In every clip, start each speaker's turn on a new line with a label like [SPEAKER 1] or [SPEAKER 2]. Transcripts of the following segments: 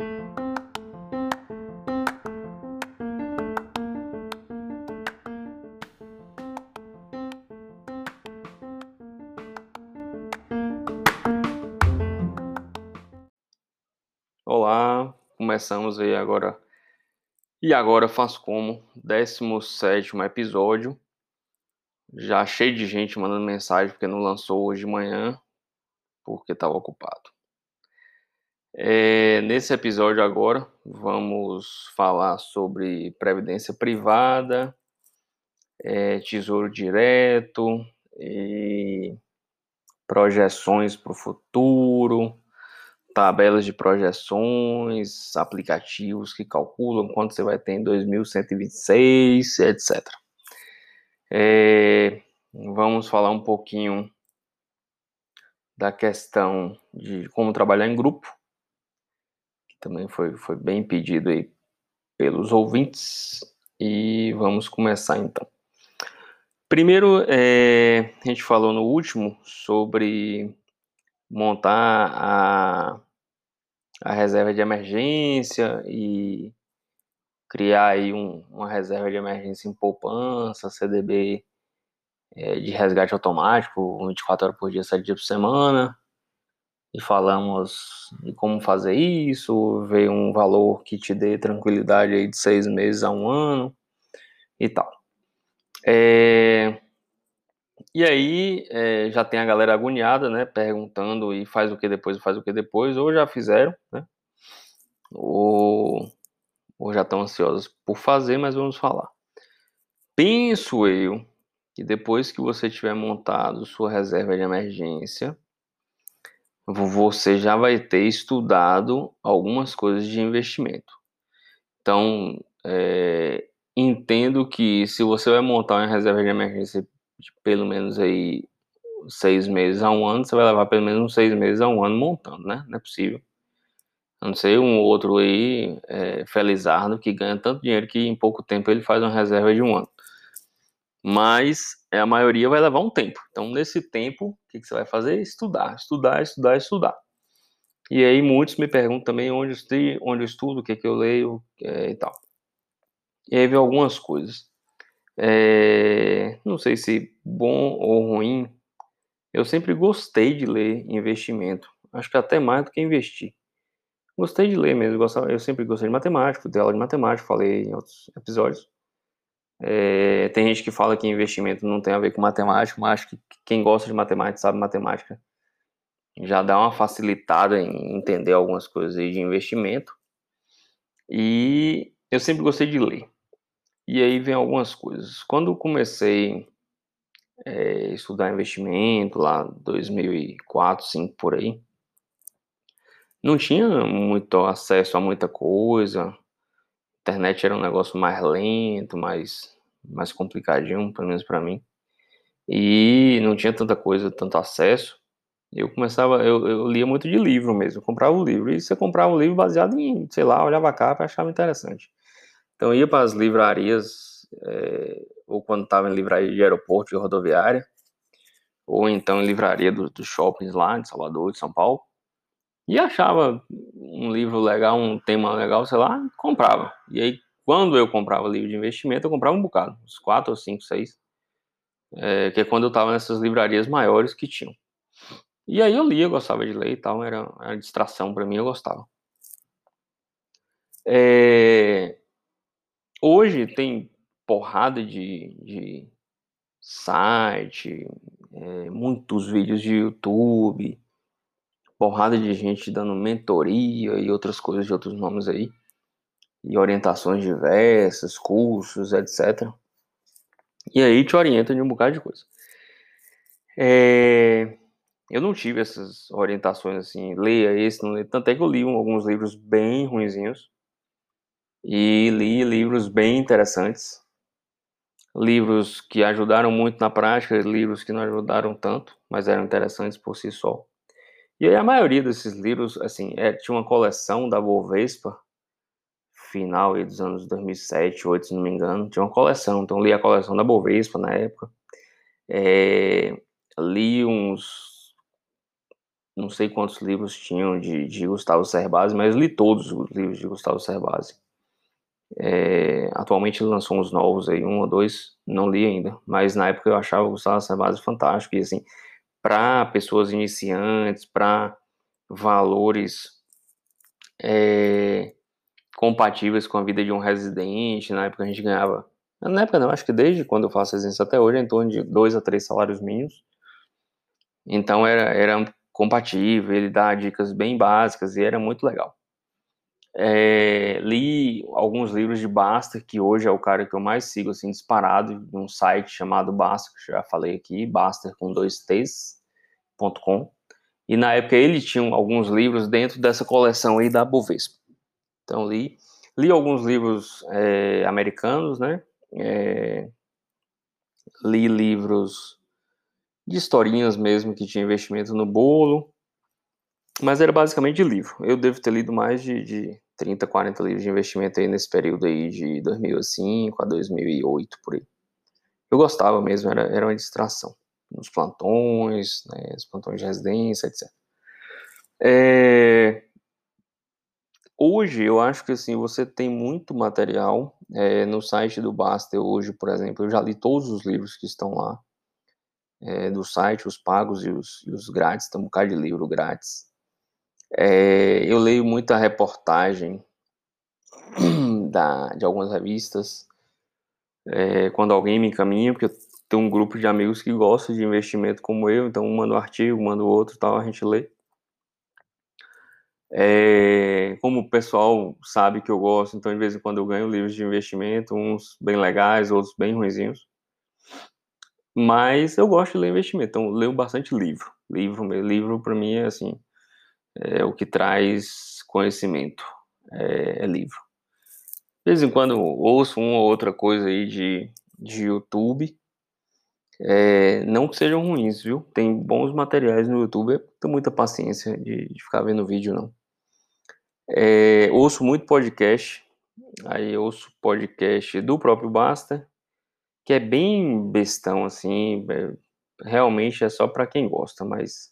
[SPEAKER 1] Olá, começamos aí agora. E agora faço como? 17 episódio. Já cheio de gente mandando mensagem porque não lançou hoje de manhã, porque estava ocupado. É, nesse episódio agora, vamos falar sobre previdência privada, é, tesouro direto e projeções para o futuro tabelas de projeções, aplicativos que calculam quanto você vai ter em 2126, etc. É, vamos falar um pouquinho da questão de como trabalhar em grupo, também foi, foi bem pedido aí pelos ouvintes, e vamos começar então. Primeiro, é, a gente falou no último sobre montar a a reserva de emergência e criar aí um, uma reserva de emergência em poupança, CDB é, de resgate automático, 24 horas por dia, 7 dias por semana. E falamos de como fazer isso, ver um valor que te dê tranquilidade aí de seis meses a um ano e tal. É, e aí é, já tem a galera agoniada, né? Perguntando e faz o que depois, faz o que depois, ou já fizeram, né? Ou, ou já estão ansiosos por fazer, mas vamos falar. Penso eu que depois que você tiver montado sua reserva de emergência, você já vai ter estudado algumas coisas de investimento. Então, é, entendo que se você vai montar uma reserva de emergência de pelo menos aí seis meses a um ano, você vai levar pelo menos uns seis meses a um ano montando, né? Não é possível. A não ser um outro aí, é, felizardo, que ganha tanto dinheiro que em pouco tempo ele faz uma reserva de um ano. Mas é, a maioria vai levar um tempo. Então, nesse tempo, o que, você vai fazer? Estudar, estudar, estudar, estudar. E aí muitos me perguntam também onde eu, estudo, onde eu estudo, o que, que eu leio é, e tal. E aí vem algumas coisas. É, não sei se bom ou ruim, eu sempre gostei de ler investimento. Acho que até mais do que investir. Gostei de ler mesmo, eu sempre gostei de matemática, de aula de matemática, falei em outros episódios. É, tem gente que fala que investimento não tem a ver com matemática, mas acho que quem gosta de matemática sabe matemática. Já dá uma facilitada em entender algumas coisas de investimento. E eu sempre gostei de ler. E aí vem algumas coisas. Quando comecei é, estudar investimento, lá 2004, 2005 por aí, não tinha muito acesso a muita coisa. Internet era um negócio mais lento, mais, mais complicadinho, pelo menos para mim. E não tinha tanta coisa, tanto acesso. Eu começava, eu, eu lia muito de livro mesmo, comprava o um livro. E você comprava um livro baseado em, sei lá, olhava a capa e achava interessante. Então ia para as livrarias, é, ou quando estava em livraria de aeroporto, de rodoviária, ou então em livraria dos do shoppings lá de Salvador, de São Paulo, e achava um livro legal, um tema legal, sei lá, comprava. E aí, quando eu comprava livro de investimento, eu comprava um bocado, uns quatro ou cinco, seis, é, que é quando eu estava nessas livrarias maiores que tinham. E aí eu lia, gostava de ler e tal, era, uma distração para mim, eu gostava. É, Hoje tem porrada de, de site, é, muitos vídeos de YouTube, porrada de gente dando mentoria e outras coisas de outros nomes aí, e orientações diversas, cursos, etc. E aí te orienta de um bocado de coisa. É, eu não tive essas orientações assim, leia esse, não leia. Tanto é que eu li alguns livros bem ruinzinhos e li livros bem interessantes, livros que ajudaram muito na prática, livros que não ajudaram tanto, mas eram interessantes por si só. E aí a maioria desses livros, assim, é, tinha uma coleção da Bovespa, final dos anos 2007, 2008, se não me engano, tinha uma coleção, então li a coleção da Bovespa na época, é, li uns não sei quantos livros tinham de, de Gustavo Cerbasi, mas li todos os livros de Gustavo Cerbasi. É, atualmente ele lançou uns novos aí, um ou dois, não li ainda, mas na época eu achava o Gustavo Cerbasi fantástico, e assim, para pessoas iniciantes, para valores é, compatíveis com a vida de um residente, na época a gente ganhava, na época não, acho que desde quando eu faço residência até hoje, é em torno de dois a três salários mínimos, então era, era compatível, ele dá dicas bem básicas e era muito legal. É, li alguns livros de Basta, que hoje é o cara que eu mais sigo, assim, disparado, de um site chamado Basta, que já falei aqui, Basta com dois T's.com. E na época ele tinha alguns livros dentro dessa coleção aí da Bovespa. Então li, li alguns livros é, americanos, né? É, li livros de historinhas mesmo que tinha investimento no bolo, mas era basicamente livro. Eu devo ter lido mais de, de 30, 40 livros de investimento aí nesse período aí de 2005 a 2008, por aí. Eu gostava mesmo, era, era uma distração. Nos plantões, né, os plantões de residência, etc. É... Hoje, eu acho que assim, você tem muito material é, no site do Baster hoje, por exemplo. Eu já li todos os livros que estão lá é, do site, os pagos e os, e os grátis, tem um bocado de livro grátis. É, eu leio muita reportagem da, de algumas revistas. É, quando alguém me encaminha, porque eu tenho um grupo de amigos que gostam de investimento como eu, então um manda um artigo, manda o outro tal, a gente lê. É, como o pessoal sabe que eu gosto, então de vez em quando eu ganho livros de investimento, uns bem legais, outros bem ruinzinhos. Mas eu gosto de ler investimento, então leio bastante livro. Livro, livro para mim é assim, é o que traz conhecimento, é, é, livro. De vez em quando ouço uma ou outra coisa aí de, de YouTube, é, não que sejam ruins, viu? Tem bons materiais no YouTube, tenho muita paciência de, de ficar vendo vídeo, não. É, ouço muito podcast, aí ouço podcast do próprio Basta, que é bem bestão, assim, é, realmente é só para quem gosta, mas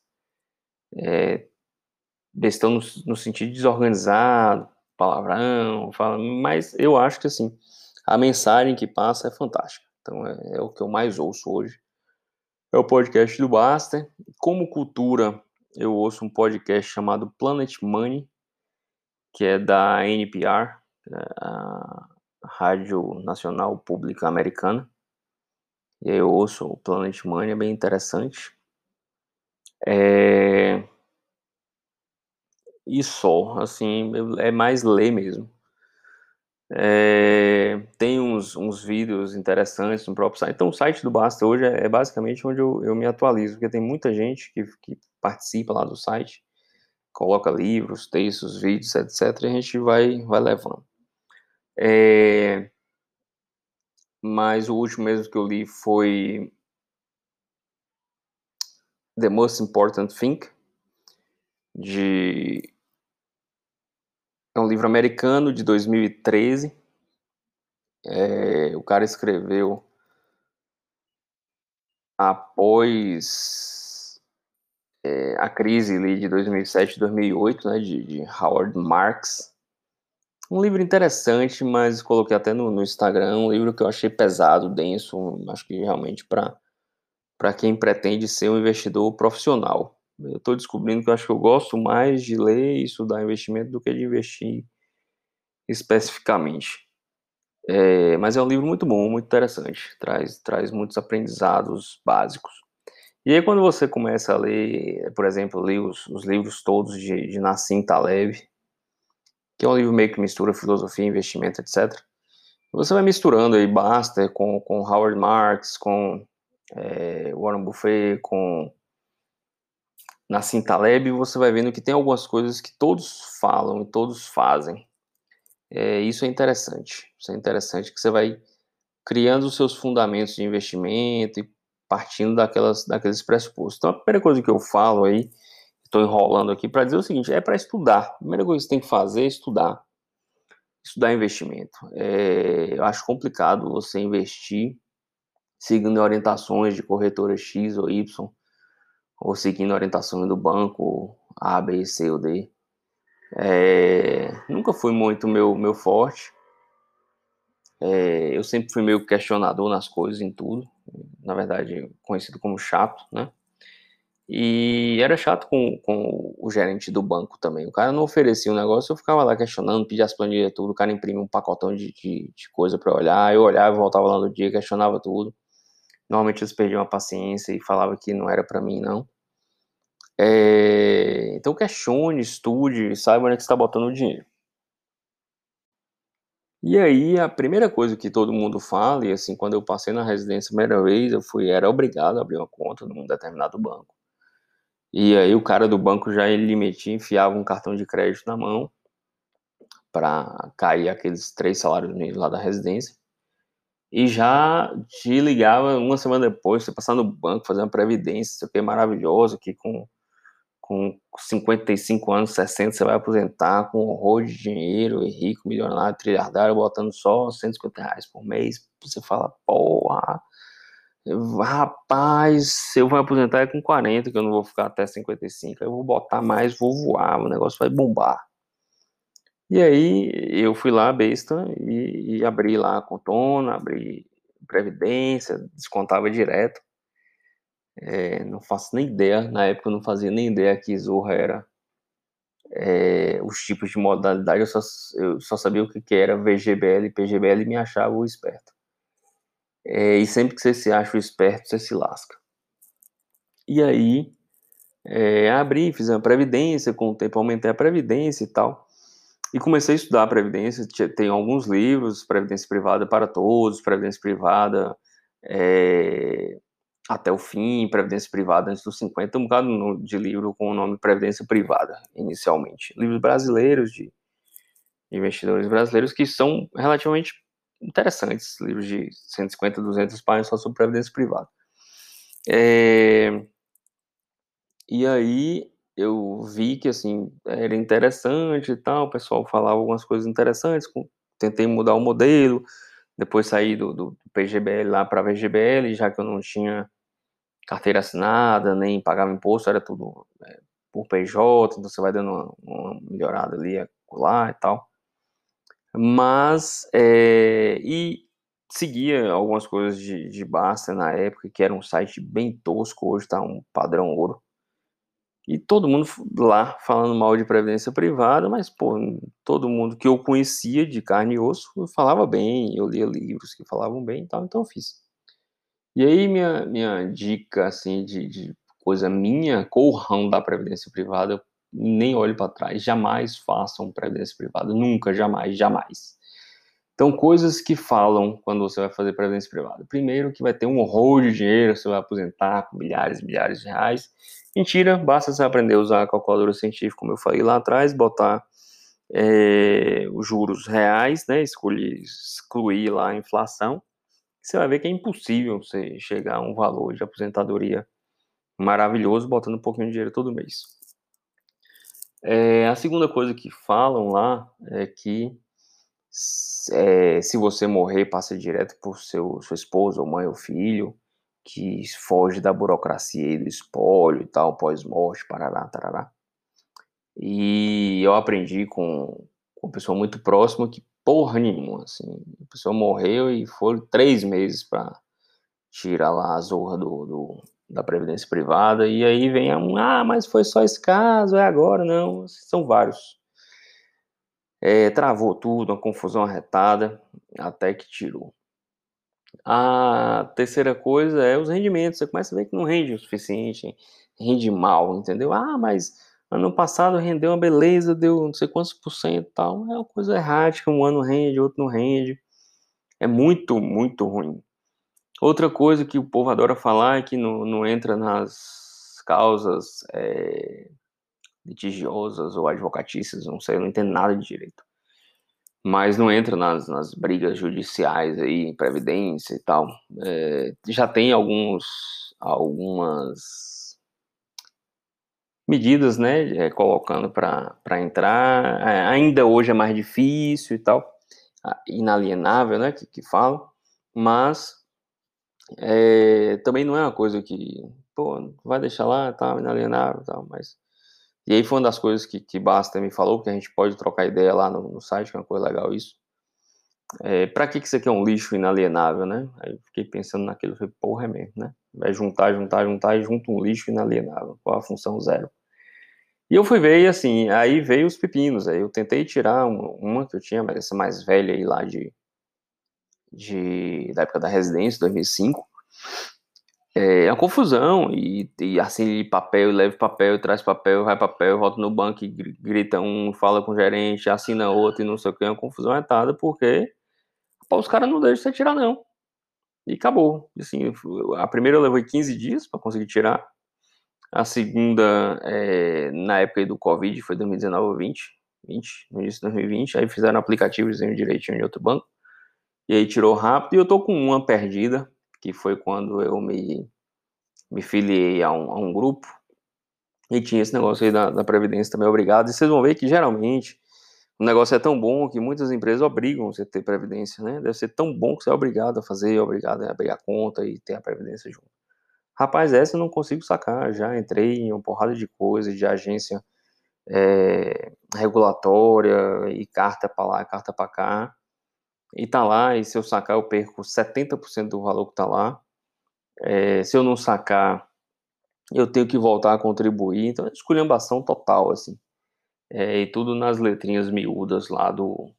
[SPEAKER 1] é, bestão no, no sentido desorganizado, palavrão, fala, mas eu acho que assim, a mensagem que passa é fantástica. Então é, é o que eu mais ouço hoje. É o podcast do Basta. Como cultura, eu ouço um podcast chamado Planet Money, que é da NPR, é a Rádio Nacional Pública Americana. E eu ouço o Planet Money, é bem interessante. É e só, assim, é mais ler mesmo. É, tem uns, uns vídeos interessantes no próprio site. Então, o site do Basta hoje é, é basicamente onde eu, eu, me atualizo, porque tem muita gente que, que participa lá do site, coloca livros, textos, vídeos, etc. E a gente vai, vai levando. É, mas o último mesmo que eu li foi The Most Important Thing, de é um livro americano de 2013. É, o cara escreveu após é, a crise ali de 2007 2008, né, de, de, Howard Marks. Um livro interessante, mas coloquei até no, no, Instagram, um livro que eu achei pesado, denso, acho que realmente para quem pretende ser um investidor profissional. Eu estou descobrindo que eu acho que eu gosto mais de ler e estudar investimento do que de investir especificamente. É, mas é um livro muito bom, muito interessante, traz, traz muitos aprendizados básicos. E aí quando você começa a ler, por exemplo, ler os, os livros todos de, de Nassim Taleb, que é um livro meio que mistura filosofia, investimento, etc. Você vai misturando aí Baster com, com Howard Marks, com é, Warren Buffett, com na Cintaleb, você vai vendo que tem algumas coisas que todos falam e todos fazem. É, isso é interessante. Isso é interessante que você vai criando os seus fundamentos de investimento e partindo daquelas, daqueles pressupostos. Então, a primeira coisa que eu falo aí, estou enrolando aqui para dizer o seguinte: é para estudar. A primeira coisa que você tem que fazer é estudar. Estudar investimento. É, eu acho complicado você investir seguindo orientações de corretora X ou Y ou seguindo a orientação do banco A, B, C ou D. É, nunca foi muito meu, meu forte. É, eu sempre fui meio questionador nas coisas, em tudo. Na verdade, conhecido como chato, né? E era chato com, com o gerente do banco também. O cara não oferecia um negócio, eu ficava lá questionando, pedia as planilhas tudo, o cara imprimia um pacotão de, de, de coisa para olhar, eu olhava, voltava lá no dia, questionava tudo. Normalmente eles perdiam a paciência e falavam que não era para mim, não. É... Então questione, estude, saiba onde é você está botando o dinheiro. E aí, a primeira coisa que todo mundo fala, e assim, quando eu passei na residência a primeira vez, eu fui, era obrigado a abrir uma conta num determinado banco. E aí o cara do banco já ele metia, enfiava um cartão de crédito na mão para cair aqueles três salários mínimos lá da residência. E já te ligava uma semana depois, você passar no banco, fazer uma previdência, isso aqui é maravilhoso, que com com 55 anos, 60, você vai aposentar com horror de dinheiro, e rico, milionário, trilhardário, botando só 150 reais por mês. Você fala, porra, rapaz, eu vou aposentar é com 40, que eu não vou ficar até 55, eu vou botar mais, vou voar, o negócio vai bombar. E aí eu fui lá, besta, e, e abri lá a contona, abri previdência, descontava direto. É, não faço nem ideia, na época eu não fazia nem ideia que Zorra era é, os tipos de modalidade, eu só, eu só sabia o que, que era VGBL e PGBL e me achava o esperto. É, e sempre que você se acha o esperto, você se lasca. E aí, é, abri, fiz uma previdência, com o tempo aumentei a previdência e tal. E comecei a estudar a previdência, tem alguns livros, Previdência Privada para Todos, Previdência Privada é, até o fim, Previdência Privada antes dos 50, um bocado de livro com o nome Previdência Privada, inicialmente. Livros brasileiros, de investidores brasileiros, que são relativamente interessantes, livros de 150, 200 páginas só sobre Previdência Privada. É... E aí eu vi que, assim, era interessante e tal, o pessoal falava algumas coisas interessantes, tentei mudar o modelo, depois saí do, do PGBL lá para VGBL, já que eu não tinha carteira assinada, nem pagava imposto, era tudo é, por PJ, então você vai dando uma, uma melhorada ali lá e tal. Mas, é, e seguia algumas coisas de, de Basta na época, que era um site bem tosco, hoje está um padrão ouro. E todo mundo lá falando mal de previdência privada, mas, pô, todo mundo que eu conhecia de carne e osso falava bem, eu lia livros que falavam bem e tal, então eu fiz. E aí, minha, minha dica, assim, de, de coisa minha, corram da previdência privada, nem olhe para trás, jamais façam previdência privada, nunca, jamais, jamais. Então, coisas que falam quando você vai fazer previdência privada. Primeiro, que vai ter um horror de dinheiro, você vai aposentar com milhares e milhares de reais. Mentira, basta você aprender a usar a calculadora científica, como eu falei lá atrás, botar é, os juros reais, né, escolher, excluir lá a inflação, você vai ver que é impossível você chegar a um valor de aposentadoria maravilhoso botando um pouquinho de dinheiro todo mês. É, a segunda coisa que falam lá é que é, se você morrer, passa direto por seu, sua esposa, ou mãe ou filho, que foge da burocracia e do espólio e tal, pós-morte, parará, tarará. E eu aprendi com, com uma pessoa muito próxima que porra nenhuma, assim. A pessoa morreu e foram três meses para tirar lá a zorra do, do, da previdência privada, e aí vem um, ah, mas foi só esse caso, é agora, não, são vários. É, travou tudo, uma confusão arretada, até que tirou. A terceira coisa é os rendimentos, você começa a ver que não rende o suficiente, rende mal, entendeu? Ah, mas Ano passado rendeu uma beleza, deu não sei quantos por cento tal. É uma coisa errática, um ano rende, outro não rende. É muito, muito ruim. Outra coisa que o povo adora falar é que não, não entra nas causas é, litigiosas ou advocatícias, não sei, eu não entendo nada de direito. Mas não entra nas, nas brigas judiciais aí, previdência e tal. É, já tem alguns, algumas medidas, né, é, colocando para entrar. É, ainda hoje é mais difícil e tal, inalienável, né, que, que falam, mas é, também não é uma coisa que pô, vai deixar lá, tá, inalienável e tal, mas... E aí foi uma das coisas que, que Basta me falou, que a gente pode trocar ideia lá no, no site, que é uma coisa legal isso. É, para que, que isso aqui é um lixo inalienável, né? Aí eu fiquei pensando naquilo, falei, porra, é mesmo, né? Vai juntar, juntar, juntar e junta um lixo inalienável, com a função zero. E eu fui ver, e assim, aí veio os pepinos, aí eu tentei tirar uma, uma que eu tinha, mas essa mais velha aí lá de, de da época da residência, 2005, é uma confusão, e, e assim, papel, leve papel, traz papel, vai papel, volta no banco grita um, fala com o gerente, assina outro e não sei o que, é uma confusão etada, porque pô, os caras não deixam você tirar não. E acabou. Assim, a primeira eu levei 15 dias para conseguir tirar, a segunda, é, na época do Covid, foi 2019 ou 20, 20, no início de 2020, aí fizeram aplicativo direitinho de outro banco, e aí tirou rápido, e eu tô com uma perdida, que foi quando eu me, me filiei a um, a um grupo, e tinha esse negócio aí da, da Previdência também, obrigado, e vocês vão ver que geralmente o negócio é tão bom que muitas empresas obrigam você a ter Previdência, né? Deve ser tão bom que você é obrigado a fazer, obrigado a abrir a conta e ter a Previdência junto. Rapaz, essa eu não consigo sacar, já entrei em uma porrada de coisas, de agência é, regulatória, e carta para lá, carta para cá, e tá lá, e se eu sacar, eu perco 70% do valor que tá lá. É, se eu não sacar, eu tenho que voltar a contribuir. Então, é esculhambação total, assim. É, e tudo nas letrinhas miúdas lá do,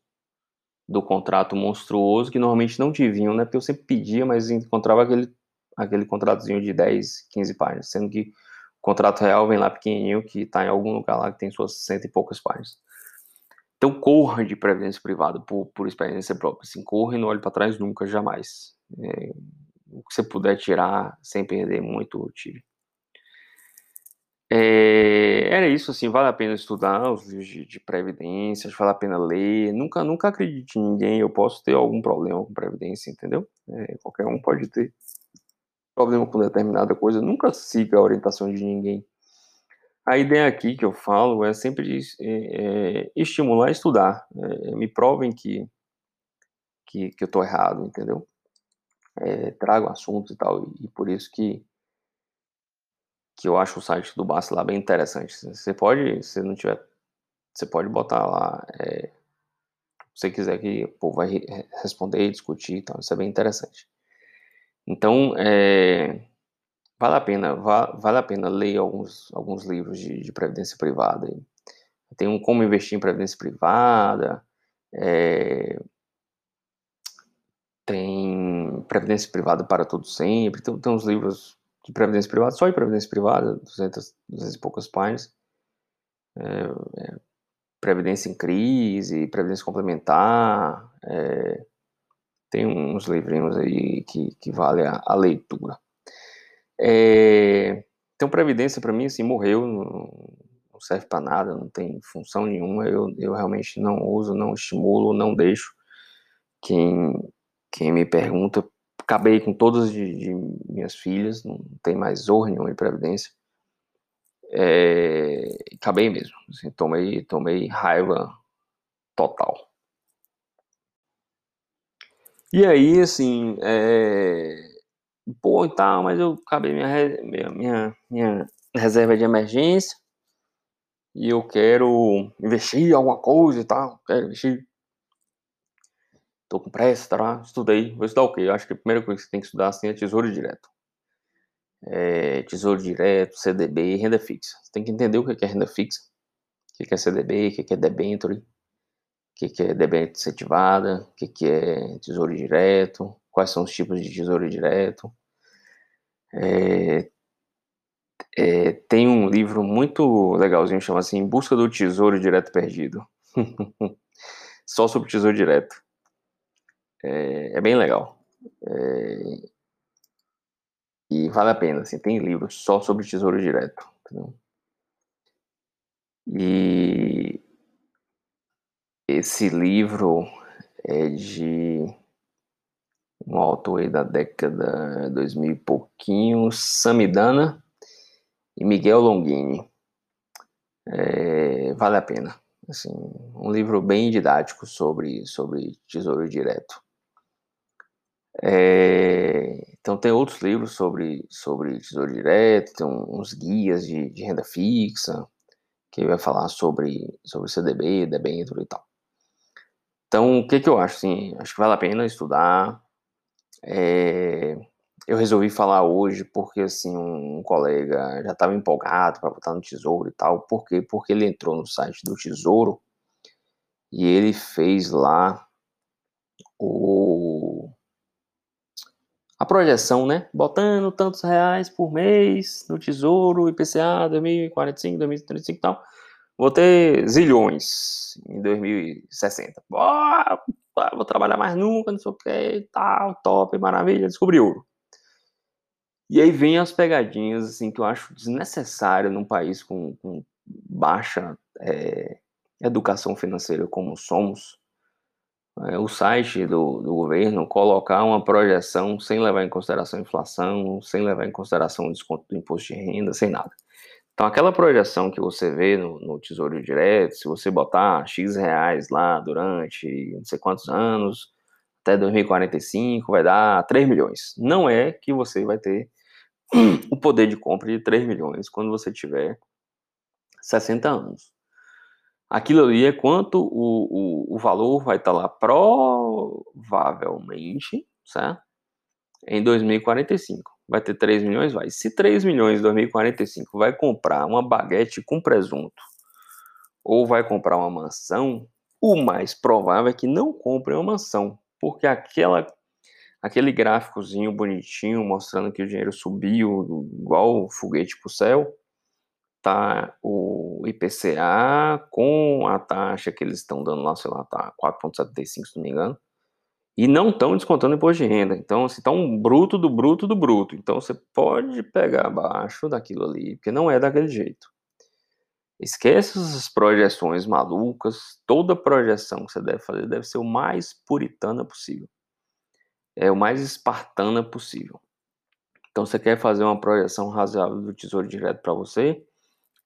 [SPEAKER 1] do contrato monstruoso, que normalmente não te né? Porque eu sempre pedia, mas encontrava aquele, aquele contratozinho de 10, 15 páginas, sendo que o contrato real vem lá pequenininho, que tá em algum lugar lá que tem suas cento e poucas páginas. Então corra de previdência privada por, por experiência própria. Assim, corra e não olhe para trás nunca, jamais. É, o que você puder tirar sem perder muito, tire. É, era isso, assim, vale a pena estudar os livros de, de previdência, vale a pena ler. Nunca, nunca acredite em ninguém, eu posso ter algum problema com previdência, entendeu? É, qualquer um pode ter problema com determinada coisa. Nunca siga a orientação de ninguém. A ideia aqui que eu falo é sempre é, é, estimular a estudar. É, me provem que, que, que eu estou errado, entendeu? É, trago assuntos e tal, e por isso que, que eu acho o site do Basta lá bem interessante. Você pode, se não tiver, você pode botar lá, é, se você quiser que o povo vai responder, discutir e tal, isso é bem interessante. Então, é, Vale a pena, vale a pena ler alguns, alguns livros de, de previdência privada. Tem um Como Investir em Previdência Privada, é, tem Previdência Privada para Todo Sempre, tem, tem uns livros de Previdência Privada, só de Previdência Privada, 200, 200 e poucas páginas. É, é, Previdência em Crise, Previdência Complementar, é, tem uns livrinhos aí que, que vale a, a leitura. É, então, Previdência, para mim, assim, morreu, não, serve para nada, não tem função nenhuma. Eu, eu realmente não uso, não estimulo, não deixo. Quem, quem me pergunta, acabei com todas de, de minhas filhas, não tem mais zorra nenhuma em Previdência. É, acabei mesmo, assim, tomei, tomei raiva total. E aí, assim, é, pô, e tal, mas eu acabei minha, minha, minha, minha reserva de emergência e eu quero investir em alguma coisa e tal, quero investir. Tô com pressa, tá? Estudei. Vou estudar o quê? Eu acho que a primeira coisa que você tem que estudar assim é tesouro direto. É, tesouro direto, CDB, renda fixa. Você tem que entender o que é renda fixa, o que é CDB, o que é debenture, o que é debênture incentivada, o que é tesouro direto, quais são os tipos de tesouro direto. É, é, tem um livro muito legalzinho, chama assim, Em Busca do Tesouro Direto Perdido. Só sobre tesouro direto. É, é bem legal. É, e vale a pena, assim, tem livros só sobre tesouro direto. Entendeu? E esse livro é de um autor aí da década 2000 e pouquinho, Samidana e Miguel Longini. É, vale a pena. Assim, um livro bem didático sobre, sobre Tesouro Direto. É, então tem outros livros sobre, sobre tesouro direto, tem uns guias de, de renda fixa, que vai falar sobre, sobre CDB, debênture e tal. Então, o que, que eu acho? Assim, acho que vale a pena estudar. É, eu resolvi falar hoje porque assim um, colega já estava empolgado para botar no Tesouro e tal. Por quê? Porque ele entrou no site do Tesouro e ele fez lá o a projeção, né? Botando tantos reais por mês no Tesouro, IPCA 2045, 2035 e tal. Vou ter zilhões em 2060. Boa, vou trabalhar mais nunca, não sei o que, tal, top, maravilha, descobri ouro. E aí vem as pegadinhas, assim, que eu acho desnecessário num país com, com baixa é, educação financeira como somos, é, o site do, do, governo colocar uma projeção sem levar em consideração a inflação, sem levar em consideração o desconto do imposto de renda, sem nada. Então, aquela projeção que você vê no, no Tesouro Direto, se você botar X reais lá durante não sei quantos anos, até 2045, vai dar 3 milhões. Não é que você vai ter o poder de compra de 3 milhões quando você tiver 60 anos. Aquilo ali é quanto o, o, o valor vai estar lá provavelmente, certo? Em 2045. Vai ter 3 milhões? Vai. Se 3 milhões em 2045 vai comprar uma baguete com presunto ou vai comprar uma mansão, o mais provável é que não compre uma mansão, porque aquela aquele gráficozinho bonitinho mostrando que o dinheiro subiu igual foguete para o céu, tá o IPCA com a taxa que eles estão dando lá, sei lá, tá 4,75 se não me engano, e não estão descontando imposto de renda. Então, assim, tá um bruto do bruto do bruto. Então, você pode pegar abaixo daquilo ali, porque não é daquele jeito. Esquece essas projeções malucas. Toda projeção que você deve fazer deve ser o mais puritana possível. É o mais espartana possível. Então, você quer fazer uma projeção razoável do Tesouro Direto para você?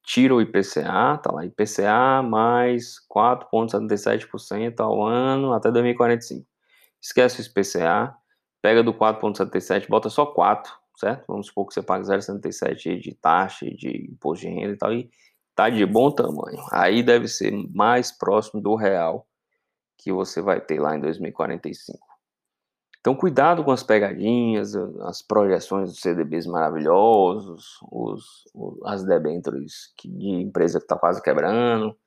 [SPEAKER 1] tira o IPCA, tá lá, IPCA mais 4,77% ao ano até 2045. Esquece o IPCA, pega do 4,77, bota só 4, certo? Vamos supor que você paga 0,77 de taxa, de imposto de renda e tal, e tá de bom tamanho. Aí deve ser mais próximo do real que você vai ter lá em 2045. Então, cuidado com as pegadinhas, as projeções dos CDBs maravilhosos, os, as debêntures de empresa que está quase quebrando,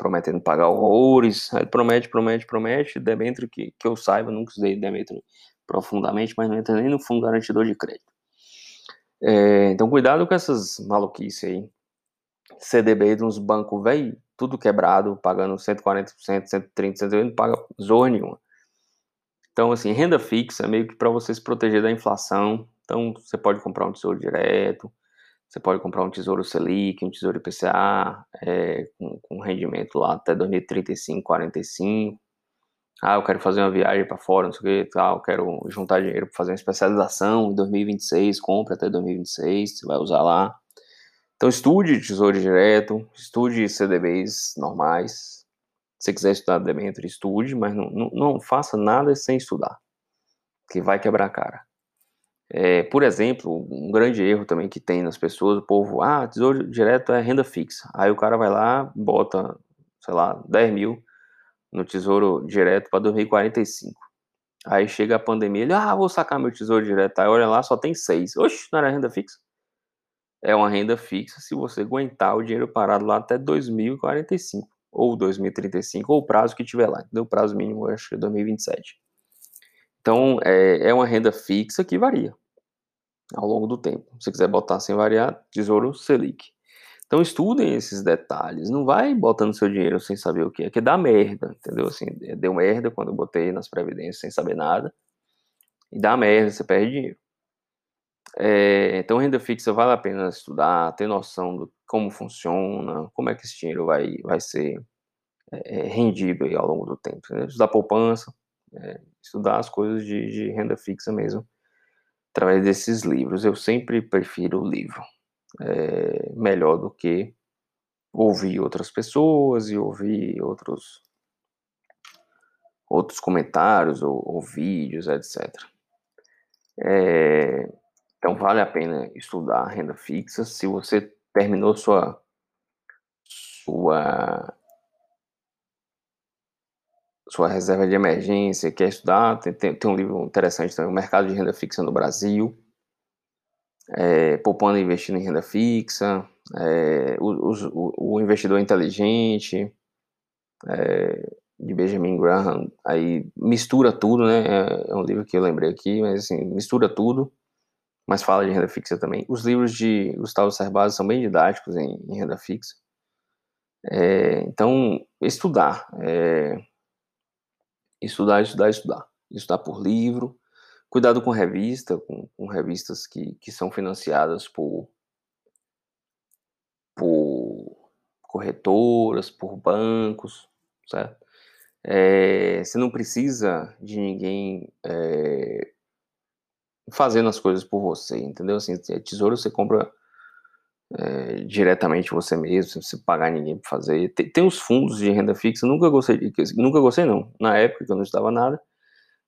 [SPEAKER 1] prometendo pagar horrores. Aí promete, promete, promete. Debênture que, que eu saiba, nunca usei debênture profundamente, mas não entra nem no fundo garantidor de crédito. É, então, cuidado com essas maluquices aí. CDB de uns bancos, velho, tudo quebrado, pagando 140%, 130%, 120%, não paga zorra nenhuma. Então, assim, renda fixa é meio que para você se proteger da inflação. Então, você pode comprar um tesouro direto, você pode comprar um tesouro Selic, um tesouro IPCA, é, com, com rendimento lá até 2035, 45. Ah, eu quero fazer uma viagem para fora, não sei o que, tal, quero juntar dinheiro para fazer uma especialização em 2026, compra até 2026, você vai usar lá. Então, estude tesouro direto, estude CDBs normais, se quiser estudar dentro, estude, mas não, não, não, faça nada sem estudar, que vai quebrar a cara. É, por exemplo, um grande erro também que tem nas pessoas, o povo, ah, tesouro direto é renda fixa. Aí o cara vai lá, bota, sei lá, 10 mil no tesouro direto para 2045. Aí chega a pandemia, ele, ah, vou sacar meu tesouro direto. Aí olha lá, só tem 6. Oxe, não era renda fixa? É uma renda fixa se você aguentar o dinheiro parado lá até 2045 ou 2035, ou o prazo que tiver lá. O prazo mínimo, acho que é 2027. Então, é, é uma renda fixa que varia ao longo do tempo. Se quiser botar sem variar, Tesouro Selic. Então, estudem esses detalhes. Não vai botando seu dinheiro sem saber o que é, que dá merda, entendeu? Assim, deu merda quando eu botei nas previdências sem saber nada. E dá merda, você perde dinheiro. É, então, renda fixa vale a pena estudar, ter noção do como funciona, como é que esse dinheiro vai, vai ser é, rendido ao longo do tempo. Estudar poupança, é, estudar as coisas de, de, renda fixa mesmo, através desses livros. Eu sempre prefiro o livro, é, melhor do que ouvir outras pessoas e ouvir outros outros comentários ou, ou vídeos, etc. É, então vale a pena estudar renda fixa. Se você terminou sua sua sua reserva de emergência, quer estudar, tem, tem, tem um livro interessante também, O Mercado de Renda Fixa no Brasil, é, Poupando e Investindo em Renda Fixa, é, o, o, o, Investidor Inteligente, é, de Benjamin Graham, aí mistura tudo, né, é, é, um livro que eu lembrei aqui, mas assim, mistura tudo, mas fala de renda fixa também. Os livros de Gustavo Cerbasi são bem didáticos em, em renda fixa, é, então, estudar, é, estudar, estudar, estudar. Estudar por livro, cuidado com revista, com, com revistas que, que são financiadas por, por corretoras, por bancos, certo? É, você não precisa de ninguém é, fazendo as coisas por você, entendeu? Assim, tesouro você compra é, diretamente você mesmo, sem você pagar ninguém para fazer. Tem, tem, os fundos de renda fixa, nunca gostei de, nunca gostei não. Na época que eu não estudava nada,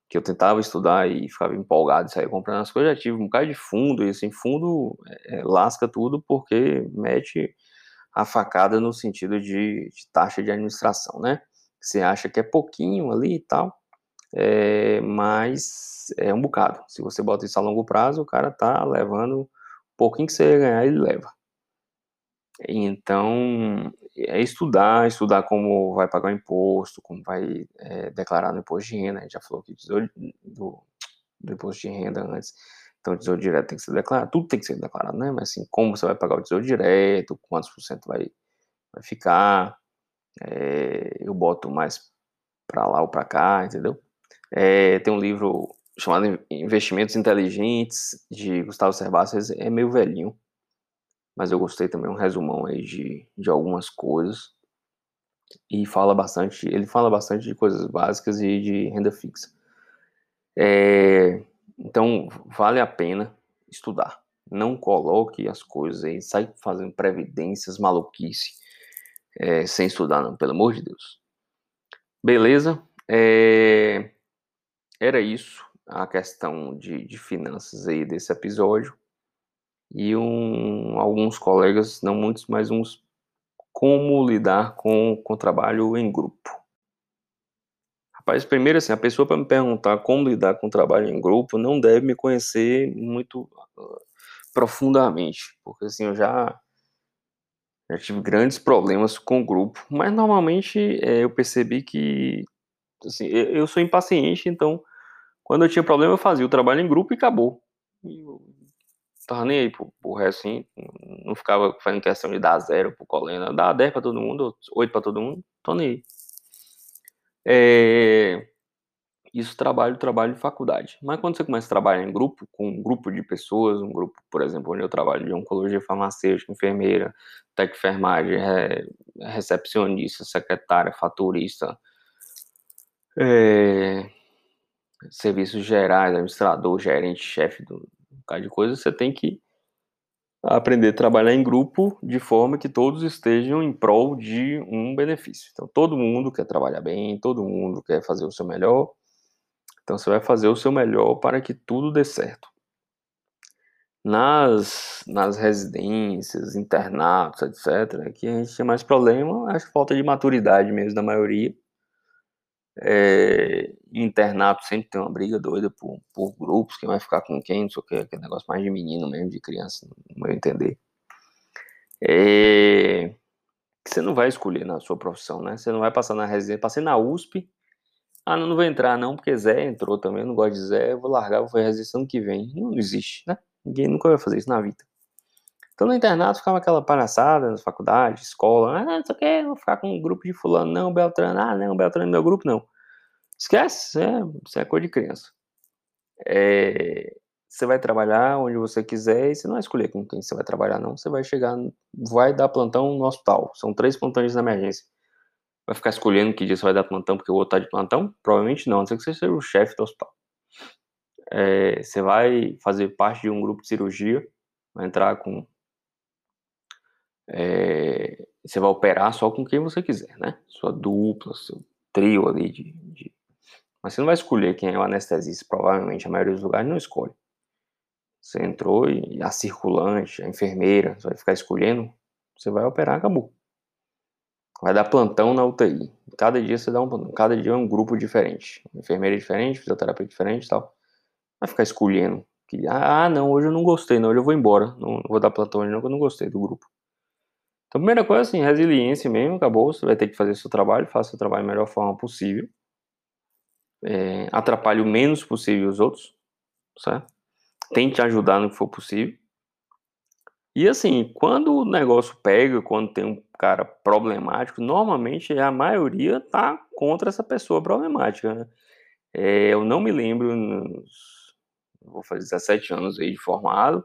[SPEAKER 1] que eu tentava estudar e ficava empolgado e saía comprando as coisas, já tive um bocado de fundo, e assim, fundo é, lasca tudo porque mete a facada no sentido de, de, taxa de administração, né? Você acha que é pouquinho ali e tal, é, mas é um bocado. Se você bota isso a longo prazo, o cara tá levando, pouquinho que você ia ganhar, ele leva. Então, é estudar, estudar como vai pagar o imposto, como vai é, declarar no imposto de renda. A gente já falou aqui do, do, imposto de renda antes. Então, o tesouro direto tem que ser declarado, tudo tem que ser declarado, né? Mas assim, como você vai pagar o tesouro direto, quantos por cento vai, vai ficar, é, eu boto mais para lá ou para cá, entendeu? É, tem um livro chamado Investimentos Inteligentes, de Gustavo Cerbasi, é meio velhinho, mas eu gostei também um resumão aí de, de algumas coisas e fala bastante, ele fala bastante de coisas básicas e de renda fixa. É, então vale a pena estudar. Não coloque as coisas aí, sai fazendo previdências, maluquice, é, sem estudar, não, pelo amor de Deus. Beleza? É, era isso a questão de, de finanças aí desse episódio e um, alguns colegas, não muitos, mas uns, como lidar com, com trabalho em grupo. Rapaz, primeiro assim, a pessoa para me perguntar como lidar com trabalho em grupo não deve me conhecer muito uh, profundamente, porque assim, eu já, já tive grandes problemas com o grupo, mas normalmente é, eu percebi que assim, eu, sou impaciente, então quando eu tinha problema eu fazia o trabalho em grupo e acabou. Tava nem aí pro, pro resto, assim, não ficava fazendo questão de dar zero pro Colena, dar 10 pra todo mundo, 8 pra todo mundo, tô nem aí. É, isso trabalho, trabalho de faculdade. Mas quando você começa a trabalhar em grupo, com um grupo de pessoas, um grupo, por exemplo, onde eu trabalho de oncologia farmacêutica, enfermeira, técnico enfermagem, recepcionista, secretária, faturista, é, serviços gerais, administrador, gerente, chefe do, bocado de coisa, você tem que aprender a trabalhar em grupo de forma que todos estejam em prol de um benefício. Então, todo mundo quer trabalhar bem, todo mundo quer fazer o seu melhor. Então, você vai fazer o seu melhor para que tudo dê certo. Nas, nas residências, internatos, etc., que a gente tem mais problema, acho falta de maturidade mesmo da maioria. É, internato sempre tem uma briga doida por, por grupos, quem vai ficar com quem, não sei o que, aquele negócio mais de menino mesmo, de criança, no meu entender. É, você não vai escolher na sua profissão, né? Você não vai passar na residência, passei na USP, ah, não, não vou entrar não, porque Zé entrou também, eu não gosto de Zé, eu vou largar, vou fazer residência ano que vem. Não existe, né? Ninguém nunca vai fazer isso na vida. Então no internato ficava aquela palhaçada, na faculdade, escola, ah, não sei o que, vou ficar com um grupo de fulano, não, Beltrano, ah, não, Beltrano é meu grupo, não. Esquece, é, isso é coisa de criança. É, você vai trabalhar onde você quiser e você não vai escolher com quem você vai trabalhar, não. Você vai chegar, vai dar plantão no hospital. São três plantões na emergência. Vai ficar escolhendo que dia você vai dar plantão porque o outro tá de plantão? Provavelmente não, a não ser que você seja o chefe do hospital. É, você vai fazer parte de um grupo de cirurgia, vai entrar com. É, você vai operar só com quem você quiser, né? Sua dupla, seu trio ali de, de mas você não vai escolher quem é o anestesista, provavelmente a maioria dos lugares não escolhe. Você entrou e a circulante, a enfermeira, você vai ficar escolhendo, você vai operar, acabou. Vai dar plantão na UTI. Cada dia você dá um plantão. Cada dia é um grupo diferente. Enfermeira diferente, fisioterapeuta diferente e tal. Vai ficar escolhendo. Ah, não, hoje eu não gostei, não, hoje eu vou embora. Não, não vou dar plantão hoje não, porque eu não gostei do grupo. Então, primeira coisa, assim, resiliência mesmo, acabou. Você vai ter que fazer seu trabalho, faça seu trabalho da melhor forma possível. É, atrapalhe o menos possível os outros, certo? Tente ajudar no que for possível. E assim, quando o negócio pega, quando tem um cara problemático, normalmente a maioria tá contra essa pessoa problemática, né? É, eu não me lembro, nos, vou fazer 17 anos aí de formado,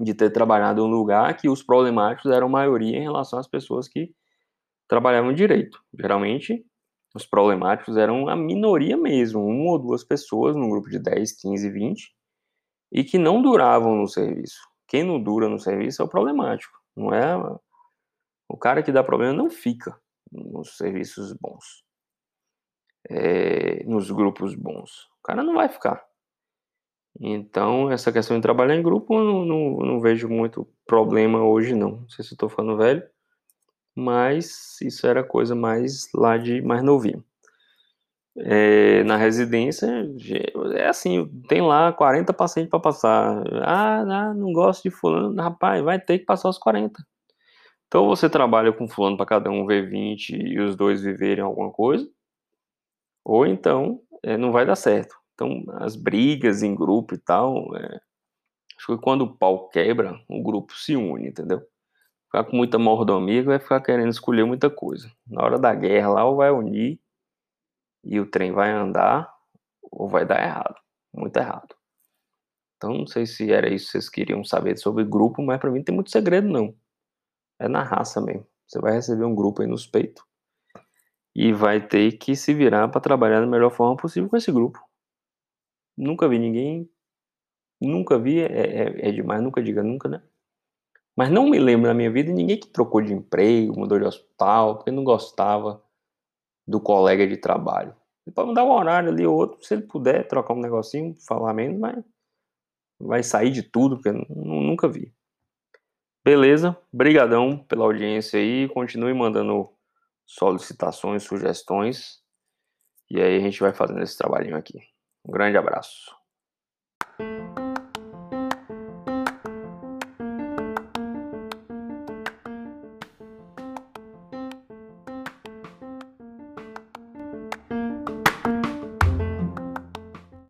[SPEAKER 1] de ter trabalhado em um lugar que os problemáticos eram maioria em relação às pessoas que trabalhavam direito. Geralmente, os problemáticos eram a minoria mesmo, uma ou duas pessoas num grupo de 10, 15, 20, e que não duravam no serviço. Quem não dura no serviço é o problemático, não é? O cara que dá problema não fica nos serviços bons, é, nos grupos bons. O cara não vai ficar. Então, essa questão de trabalhar em grupo, eu não, não, não vejo muito problema hoje, não. Não sei se estou falando velho, mas isso era coisa mais lá de mais novinho. É, na residência, é assim, tem lá 40 pacientes para passar. Ah, não, gosto de fulano, rapaz, vai ter que passar os 40. Então você trabalha com fulano para cada um ver 20 e os dois viverem alguma coisa, ou então é, não vai dar certo. Então as brigas em grupo e tal, é, acho que quando o pau quebra, o grupo se une, entendeu? Ficar com muita mordomia vai ficar querendo escolher muita coisa. Na hora da guerra lá, ou vai unir e o trem vai andar ou vai dar errado, muito errado. Então não sei se era isso que vocês queriam saber sobre grupo, mas para mim tem muito segredo não. É na raça mesmo. Você vai receber um grupo aí nos peitos e vai ter que se virar para trabalhar da melhor forma possível com esse grupo. Nunca vi ninguém, nunca vi, é, é, é demais, nunca diga nunca, né? Mas não me lembro na minha vida ninguém que trocou de emprego, mudou de hospital, porque não gostava do colega de trabalho. Ele pode mudar um horário ali ou outro, se ele puder trocar um negocinho, falar menos, mas vai sair de tudo, porque eu nunca vi. Beleza, brigadão pela audiência aí, continue mandando solicitações, sugestões, e aí a gente vai fazendo esse trabalhinho aqui. Um grande abraço.